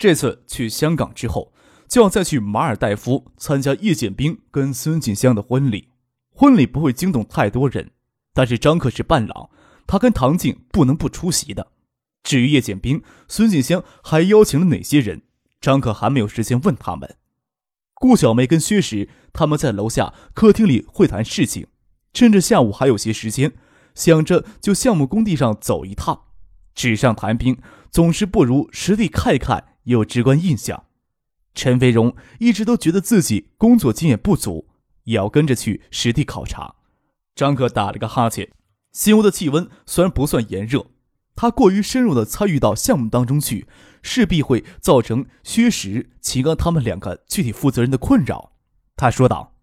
这次去香港之后，就要再去马尔代夫参加叶剑兵跟孙锦香的婚礼。婚礼不会惊动太多人，但是张克是伴郎，他跟唐静不能不出席的。至于叶剑兵、孙锦香还邀请了哪些人，张克还没有时间问他们。顾小梅跟薛石他们在楼下客厅里会谈事情，趁着下午还有些时间，想着就项目工地上走一趟。纸上谈兵总是不如实地看一看。有直观印象，陈飞荣一直都觉得自己工作经验不足，也要跟着去实地考察。张可打了个哈欠，新屋的气温虽然不算炎热，他过于深入的参与到项目当中去，势必会造成薛石、秦刚他们两个具体负责人的困扰。他说道：“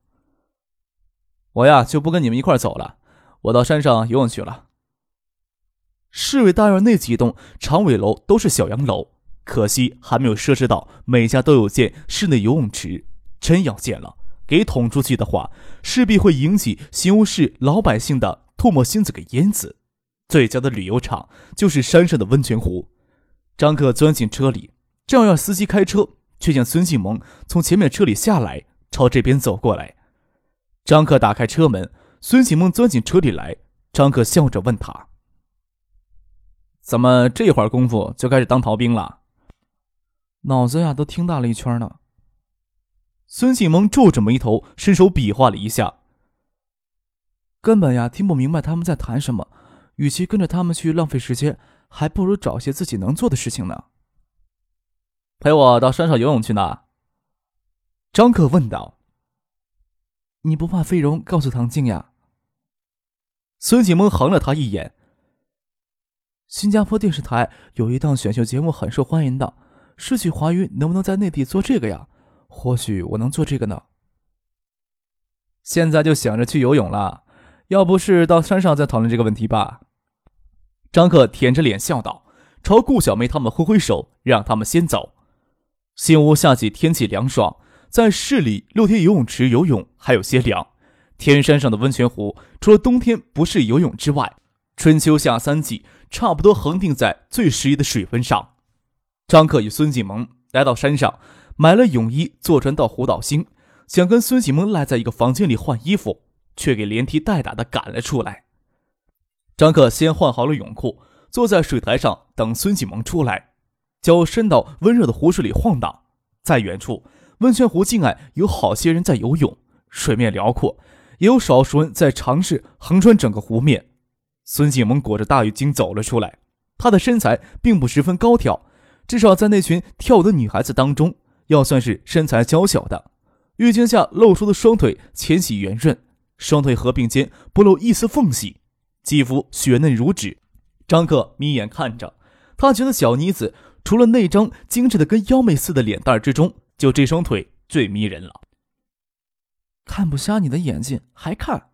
我呀，就不跟你们一块走了，我到山上游泳去了。”市委大院那几栋长尾楼都是小洋楼。可惜还没有设置到每家都有建室内游泳池。真要建了，给捅出去的话，势必会引起新屋市老百姓的唾沫星子给淹死。最佳的旅游场就是山上的温泉湖。张克钻进车里，正要让司机开车，却见孙继萌从前面车里下来，朝这边走过来。张克打开车门，孙启萌钻进车里来。张克笑着问他：“怎么这会儿功夫就开始当逃兵了？”脑子呀，都听大了一圈呢。孙继萌皱着眉头，伸手比划了一下，根本呀听不明白他们在谈什么。与其跟着他们去浪费时间，还不如找些自己能做的事情呢。陪我到山上游泳去呢？张克问道。你不怕费荣告诉唐静呀？孙继萌横了他一眼。新加坡电视台有一档选秀节目很受欢迎的。失去华语能不能在内地做这个呀？或许我能做这个呢。现在就想着去游泳了，要不是到山上再讨论这个问题吧？张克舔着脸笑道，朝顾小梅他们挥挥手，让他们先走。新屋夏季天气凉爽，在市里露天游泳池游泳还有些凉。天山上的温泉湖，除了冬天不适游泳之外，春秋夏三季差不多恒定在最适宜的水温上。张克与孙继萌来到山上，买了泳衣，坐船到湖岛星，想跟孙继萌赖在一个房间里换衣服，却给连踢带打的赶了出来。张克先换好了泳裤，坐在水台上等孙继萌出来，脚伸到温热的湖水里晃荡。在远处，温泉湖近岸有好些人在游泳，水面辽阔，也有少数人在尝试横穿整个湖面。孙继萌裹着大浴巾走了出来，他的身材并不十分高挑。至少在那群跳舞的女孩子当中，要算是身材娇小的。浴巾下露出的双腿纤细圆润，双腿合并间不露一丝缝隙，肌肤雪嫩如纸。张克眯眼看着，他觉得小妮子除了那张精致的跟妖媚似的脸蛋之中，就这双腿最迷人了。看不瞎你的眼睛，还看？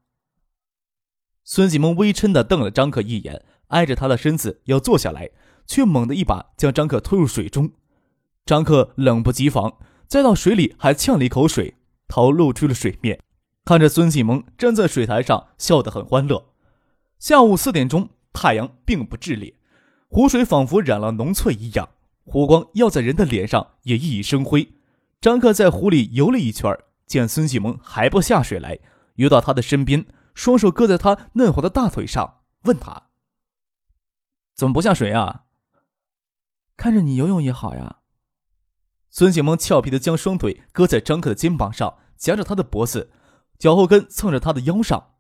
孙继萌微嗔的瞪了张克一眼，挨着他的身子要坐下来。却猛地一把将张克推入水中，张克冷不及防，栽到水里还呛了一口水，头露出了水面，看着孙继萌站在水台上笑得很欢乐。下午四点钟，太阳并不炽烈，湖水仿佛染了浓翠一样，湖光耀在人的脸上也熠熠生辉。张克在湖里游了一圈，见孙继萌还不下水来，游到他的身边，双手搁在他嫩滑的大腿上，问他：“怎么不下水啊？”看着你游泳也好呀。孙景萌俏皮的将双腿搁在张克的肩膀上，夹着他的脖子，脚后跟蹭着他的腰上。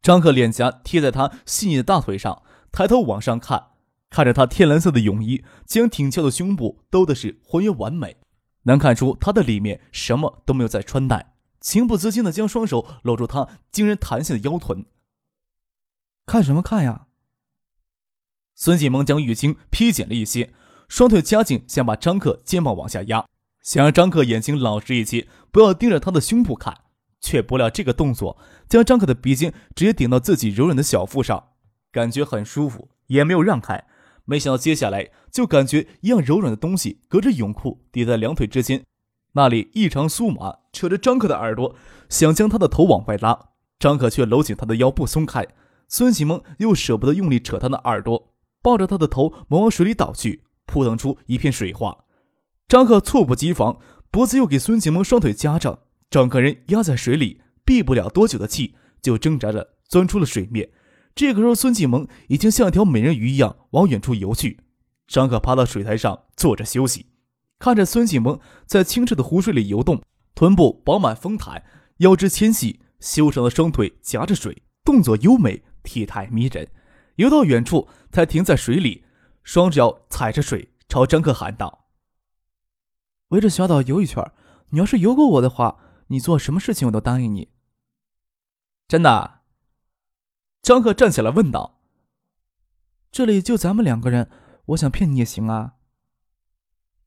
张克脸颊贴在他细腻的大腿上，抬头往上看，看着他天蓝色的泳衣，将挺翘的胸部兜的是浑圆完美，能看出他的里面什么都没有在穿戴，情不自禁的将双手搂住他惊人弹性的腰臀。看什么看呀？孙景萌将浴巾披紧了一些。双腿夹紧，想把张克肩膀往下压，想让张克眼睛老实一些，不要盯着他的胸部看，却不料这个动作将张克的鼻尖直接顶到自己柔软的小腹上，感觉很舒服，也没有让开。没想到接下来就感觉一样柔软的东西隔着泳裤抵在两腿之间，那里异常酥麻，扯着张克的耳朵，想将他的头往外拉，张克却搂紧他的腰不松开。孙启蒙又舍不得用力扯他的耳朵，抱着他的头猛往水里倒去，扑腾出一片水花。张克猝不及防，脖子又给孙启蒙双腿夹着，整个人压在水里，闭不了多久的气，就挣扎着钻出了水面。这个时候，孙启蒙已经像一条美人鱼一样往远处游去。张可爬到水台上坐着休息，看着孙启蒙在清澈的湖水里游动，臀部饱满丰弹，腰肢纤细，修长的双腿夹着水，动作优美，体态迷人。游到远处，才停在水里，双脚踩着水，朝张克喊道：“围着小岛游一圈，你要是游过我的话，你做什么事情我都答应你。”真的。张克站起来问道：“这里就咱们两个人，我想骗你也行啊。”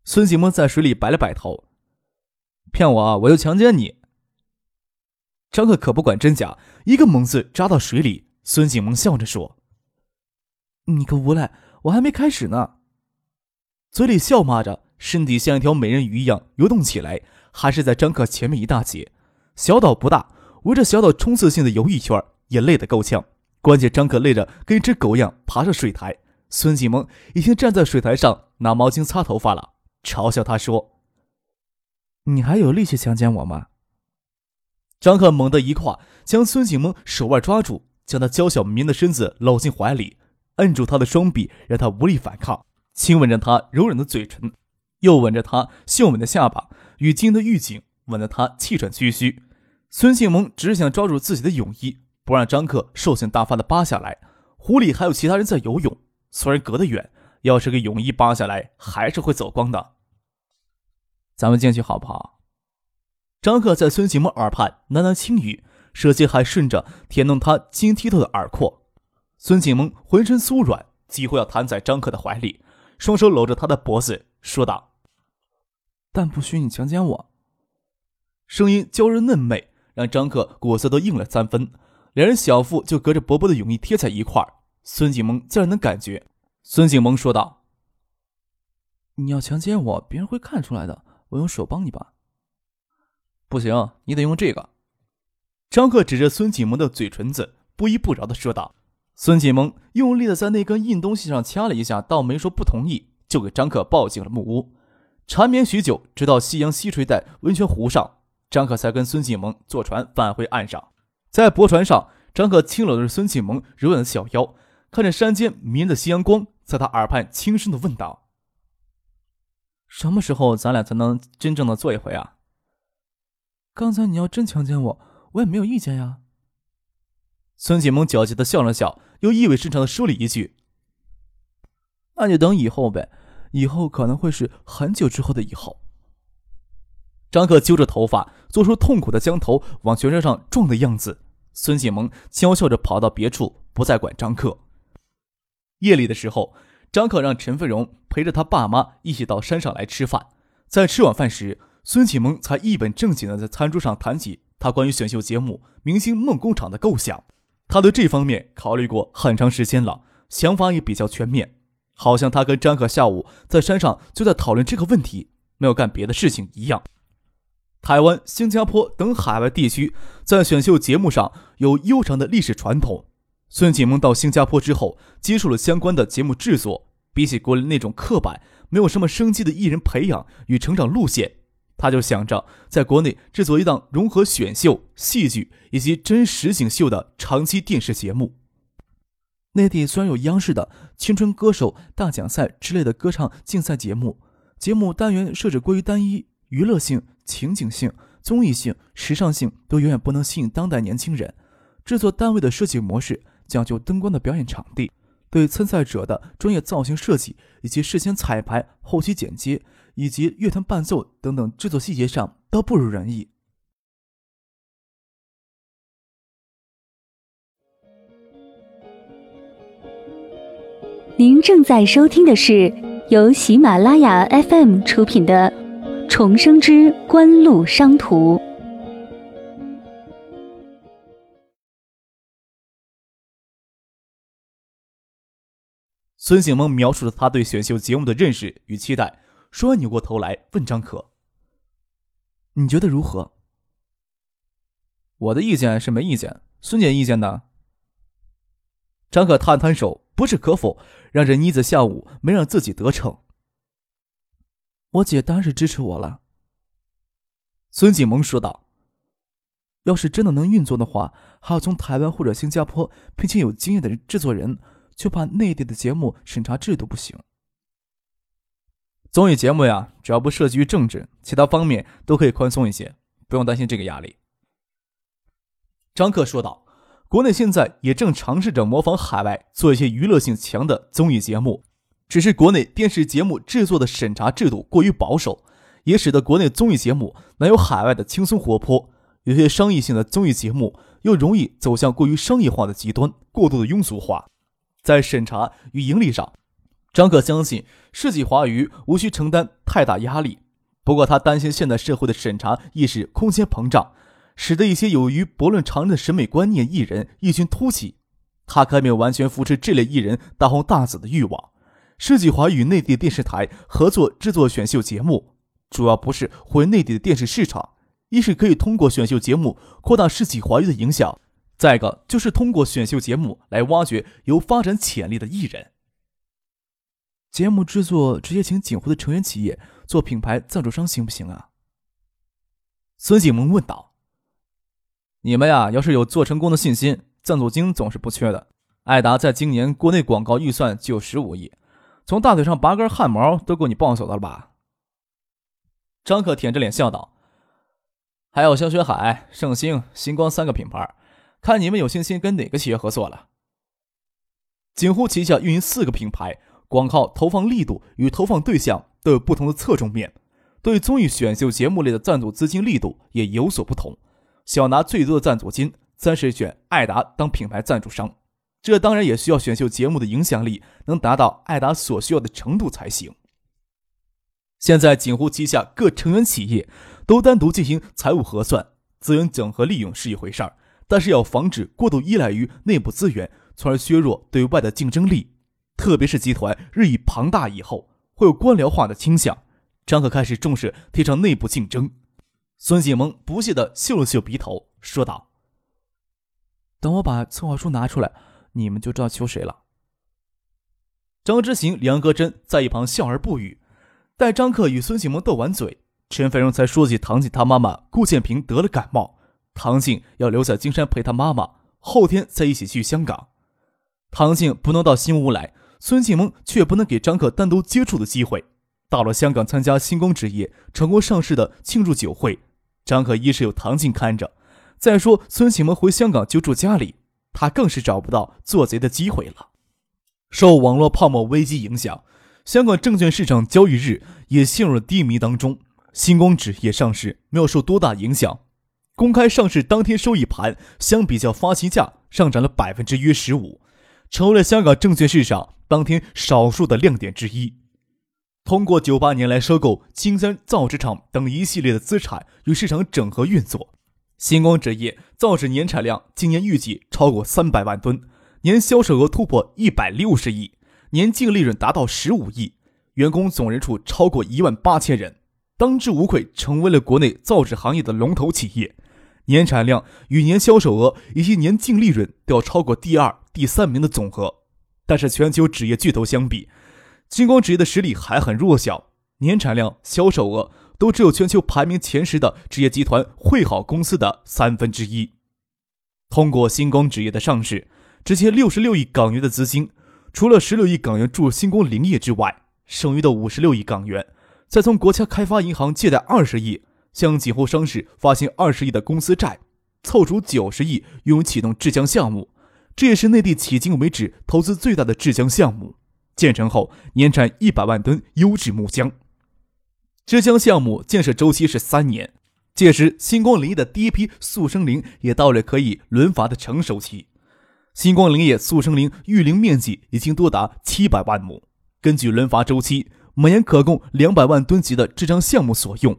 孙启蒙在水里摆了摆头：“骗我，我就强奸你。”张克可不管真假，一个猛子扎到水里。孙启蒙笑着说：“你个无赖，我还没开始呢。”嘴里笑骂着，身体像一条美人鱼一样游动起来，还是在张克前面一大截。小岛不大，围着小岛冲刺性的游一圈，也累得够呛。关键张可累得跟一只狗一样爬上水台，孙启蒙已经站在水台上拿毛巾擦头发了，嘲笑他说：“你还有力气强奸我吗？”张可猛地一跨，将孙启蒙手腕抓住，将他娇小绵的身子搂进怀里，摁住他的双臂，让他无力反抗，亲吻着他柔软的嘴唇，又吻着他秀美的下巴与晶的玉颈，吻得他气喘吁吁。孙庆蒙只想抓住自己的泳衣。不让张克兽性大发的扒下来，湖里还有其他人在游泳，虽然隔得远，要是给泳衣扒下来，还是会走光的。咱们进去好不好？张克在孙庆蒙耳畔喃喃轻语，舌尖还顺着舔弄他晶剔透的耳廓。孙景蒙浑身酥软，几乎要瘫在张克的怀里，双手搂着他的脖子，说道：“但不许你强奸我。”声音娇柔嫩媚，让张克骨色都硬了三分。两人小腹就隔着薄薄的泳衣贴在一块儿，孙景萌自然能感觉。孙景萌说道：“你要强奸我，别人会看出来的。我用手帮你吧。”不行，你得用这个。张克指着孙景萌的嘴唇子，不依不饶的说道。孙启萌用力的在那根硬东西上掐了一下，倒没说不同意，就给张克抱进了木屋，缠绵许久，直到夕阳西垂在温泉湖上，张克才跟孙启萌坐船返回岸上。在驳船上，张可轻搂着孙启蒙柔软的小腰，看着山间迷人的夕阳光，在他耳畔轻声的问道：“什么时候咱俩才能真正的做一回啊？”刚才你要真强奸我，我也没有意见呀。孙启蒙狡黠的笑了笑，又意味深长的说了一句：“那就等以后呗，以后可能会是很久之后的以后。”张克揪着头发，做出痛苦的将头往悬崖上撞的样子。孙启蒙娇笑着跑到别处，不再管张克。夜里的时候，张克让陈飞荣陪着他爸妈一起到山上来吃饭。在吃晚饭时，孙启蒙才一本正经的在餐桌上谈起他关于选秀节目《明星梦工厂》的构想。他对这方面考虑过很长时间了，想法也比较全面。好像他跟张可下午在山上就在讨论这个问题，没有干别的事情一样。台湾、新加坡等海外地区在选秀节目上有悠长的历史传统。孙启蒙到新加坡之后，接触了相关的节目制作。比起国内那种刻板、没有什么生机的艺人培养与成长路线，他就想着在国内制作一档融合选秀、戏剧以及真实景秀的长期电视节目。内地虽然有央视的《青春歌手大奖赛》之类的歌唱竞赛节目，节目单元设置过于单一，娱乐性。情景性、综艺性、时尚性都远远不能吸引当代年轻人。制作单位的设计模式讲究灯光的表演场地，对参赛者的专业造型设计以及事先彩排、后期剪接以及乐团伴奏等等制作细节上都不如人意。您正在收听的是由喜马拉雅 FM 出品的。重生之官路商途。孙醒萌描述了他对选秀节目的认识与期待，说完扭过头来问张可：“你觉得如何？”我的意见是没意见，孙姐意见呢？张可摊摊手，不置可否，让这妮子下午没让自己得逞。我姐当然是支持我了。孙锦萌说道：“要是真的能运作的话，还要从台湾或者新加坡聘请有经验的制作人。”就怕内地的节目审查制度不行。综艺节目呀，只要不涉及政治，其他方面都可以宽松一些，不用担心这个压力。张克说道：“国内现在也正尝试着模仿海外做一些娱乐性强的综艺节目，只是国内电视节目制作的审查制度过于保守，也使得国内综艺节目难有海外的轻松活泼。有些商业性的综艺节目又容易走向过于商业化的极端，过度的庸俗化。”在审查与盈利上，张可相信世纪华娱无需承担太大压力。不过，他担心现代社会的审查意识空前膨胀，使得一些有于不论常人的审美观念艺人异军突起。他可没有完全扶持这类艺人大红大紫的欲望。世纪华与内地电视台合作制作选秀节目，主要不是回内地的电视市场，一是可以通过选秀节目扩大世纪华语的影响。再一个就是通过选秀节目来挖掘有发展潜力的艺人。节目制作直接请锦湖的成员企业做品牌赞助商行不行啊？孙景萌问道。你们呀，要是有做成功的信心，赞助金总是不缺的。艾达在今年国内广告预算就十五亿，从大腿上拔根汗毛都够你抱走的了吧？张可舔着脸笑道。还有香雪海、盛星、星光三个品牌。看你们有信心跟哪个企业合作了？锦湖旗下运营四个品牌，广告投放力度与投放对象都有不同的侧重面，对综艺选秀节目类的赞助资金力度也有所不同。想拿最多的赞助金，暂时选艾达当品牌赞助商。这当然也需要选秀节目的影响力能达到艾达所需要的程度才行。现在锦湖旗下各成员企业都单独进行财务核算，资源整合利用是一回事儿。但是要防止过度依赖于内部资源，从而削弱对外的竞争力。特别是集团日益庞大以后，会有官僚化的倾向。张可开始重视提倡内部竞争。孙锦萌不屑地嗅了嗅鼻头，说道：“等我把策划书拿出来，你们就知道求谁了。”张之行、梁戈真在一旁笑而不语。待张克与孙锦萌斗完嘴，陈飞荣才说起唐静他妈妈顾建平得了感冒。唐静要留在金山陪他妈妈，后天再一起去香港。唐静不能到新屋来，孙庆萌却不能给张克单独接触的机会。到了香港参加星光纸业成功上市的庆祝酒会，张可一是有唐静看着，再说孙庆萌回香港就住家里，他更是找不到做贼的机会了。受网络泡沫危机影响，香港证券市场交易日也陷入了低迷当中。星光纸业上市没有受多大影响。公开上市当天收益盘相比较发行价上涨了百分之约十五，成为了香港证券市场当天少数的亮点之一。通过九八年来收购青山造纸厂等一系列的资产与市场整合运作，星光纸业造纸年产量今年预计超过三百万吨，年销售额突破一百六十亿，年净利润达到十五亿，员工总人数超过一万八千人，当之无愧成为了国内造纸行业的龙头企业。年产量与年销售额以及年净利润都要超过第二、第三名的总和，但是全球纸业巨头相比，星光纸业的实力还很弱小，年产量、销售额都只有全球排名前十的纸业集团汇好公司的三分之一。通过星光纸业的上市，直接六十六亿港元的资金，除了十六亿港元注入星光林业之外，剩余的五十六亿港元，再从国家开发银行借贷二十亿。向锦湖上市发行二十亿的公司债，凑出九十亿用于启动制浆项目，这也是内地迄今为止投资最大的制浆项目。建成后年产一百万吨优质木浆。制浆项目建设周期是三年，届时星光林业的第一批速生林也到了可以轮伐的成熟期。星光林业速生林育林面积已经多达七百万亩，根据轮伐周期，每年可供两百万吨级的制浆项目所用。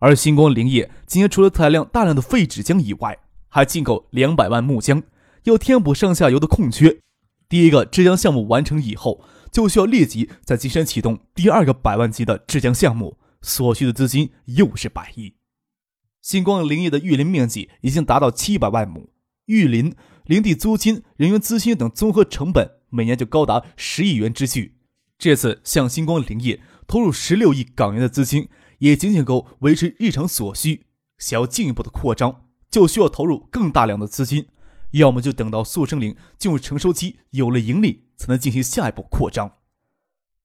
而星光林业今年除了采量大量的废纸浆以外，还进口两百万木浆，要填补上下游的空缺。第一个制浆项目完成以后，就需要立即在金山启动第二个百万级的制浆项目，所需的资金又是百亿。星光林业的育林面积已经达到七百万亩，育林、林地租金、人员资金等综合成本每年就高达十亿元之巨。这次向星光林业投入十六亿港元的资金。也仅仅够维持日常所需，想要进一步的扩张，就需要投入更大量的资金，要么就等到速生林进入成熟期，有了盈利，才能进行下一步扩张。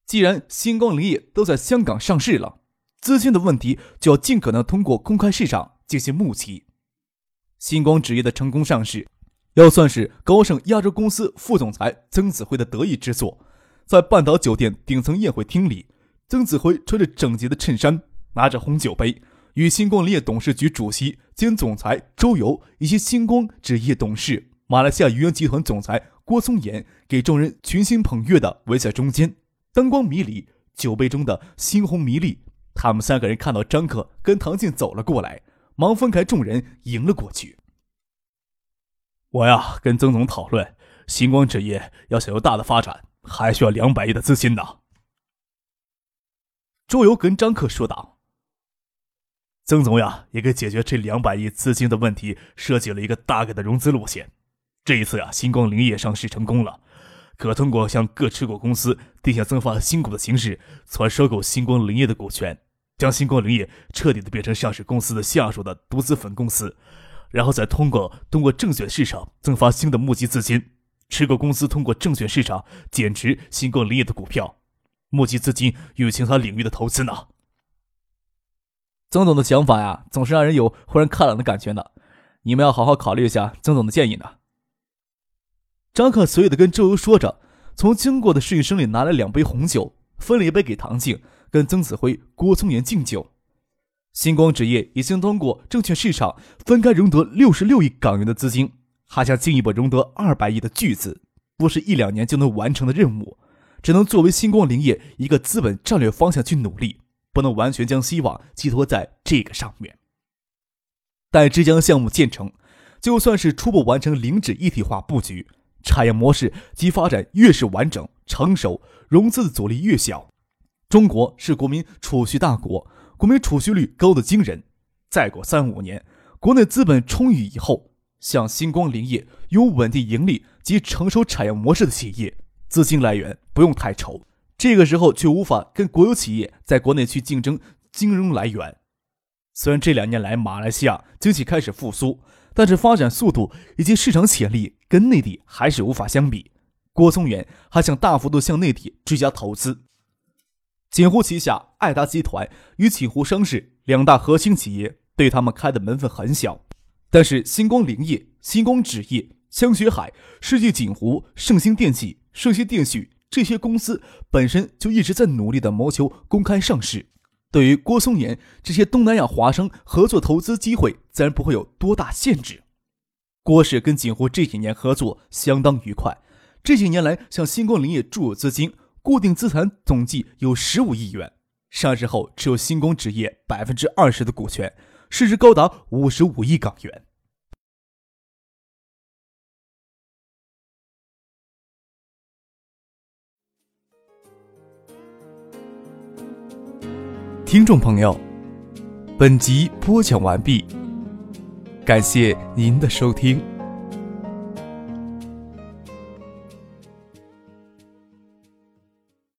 既然星光林业都在香港上市了，资金的问题就要尽可能通过公开市场进行募集。星光纸业的成功上市，要算是高盛亚洲公司副总裁曾子辉的得意之作。在半岛酒店顶层宴会厅里，曾子辉穿着整洁的衬衫。拿着红酒杯，与星光林业董事局主席兼总裁周游以及星光纸业董事、马来西亚渔洋集团总裁郭松岩给众人群星捧月的围在中间，灯光迷离，酒杯中的猩红迷离。他们三个人看到张克跟唐静走了过来，忙分开众人迎了过去。我呀，跟曾总讨论，星光纸业要想有大的发展，还需要两百亿的资金呢。周游跟张克说道。曾总呀，也给解决这两百亿资金的问题设计了一个大概的融资路线。这一次呀，星光林业上市成功了，可通过向各持股公司定向增发新股的形式，从而收购星光林业的股权，将星光林业彻底的变成上市公司的下属的独资分公司，然后再通过通过证券市场增发新的募集资金，持股公司通过证券市场减持星光林业的股票，募集资金与其他领域的投资呢。曾总的想法呀，总是让人有豁然开朗的感觉呢。你们要好好考虑一下曾总的建议呢。张克随意的跟周游说着，从经过的侍应生里拿来两杯红酒，分了一杯给唐静，跟曾子辉、郭聪言敬酒。星光纸业已经通过证券市场分开融得六十六亿港元的资金，还想进一步融得二百亿的巨资，不是一两年就能完成的任务，只能作为星光林业一个资本战略方向去努力。不能完全将希望寄托在这个上面。待浙江项目建成，就算是初步完成零脂一体化布局，产业模式及发展越是完整成熟，融资的阻力越小。中国是国民储蓄大国，国民储蓄率高的惊人。再过三五年，国内资本充裕以后，像星光林业有稳定盈利及成熟产业模式的企业，资金来源不用太愁。这个时候却无法跟国有企业在国内去竞争金融来源。虽然这两年来马来西亚经济开始复苏，但是发展速度以及市场潜力跟内地还是无法相比。郭松元还想大幅度向内地追加投资。锦湖旗下爱达集团与锦湖商事两大核心企业对他们开的门缝很小，但是星光林业、星光纸业、香雪海、世纪锦湖、盛兴电器、盛兴电讯。这些公司本身就一直在努力的谋求公开上市，对于郭松岩这些东南亚华商合作投资机会，自然不会有多大限制。郭氏跟锦湖这几年合作相当愉快，这几年来向星光林业注入资金，固定资产总计有十五亿元，上市后持有星光纸业百分之二十的股权，市值高达五十五亿港元。听众朋友，本集播讲完毕，感谢您的收听。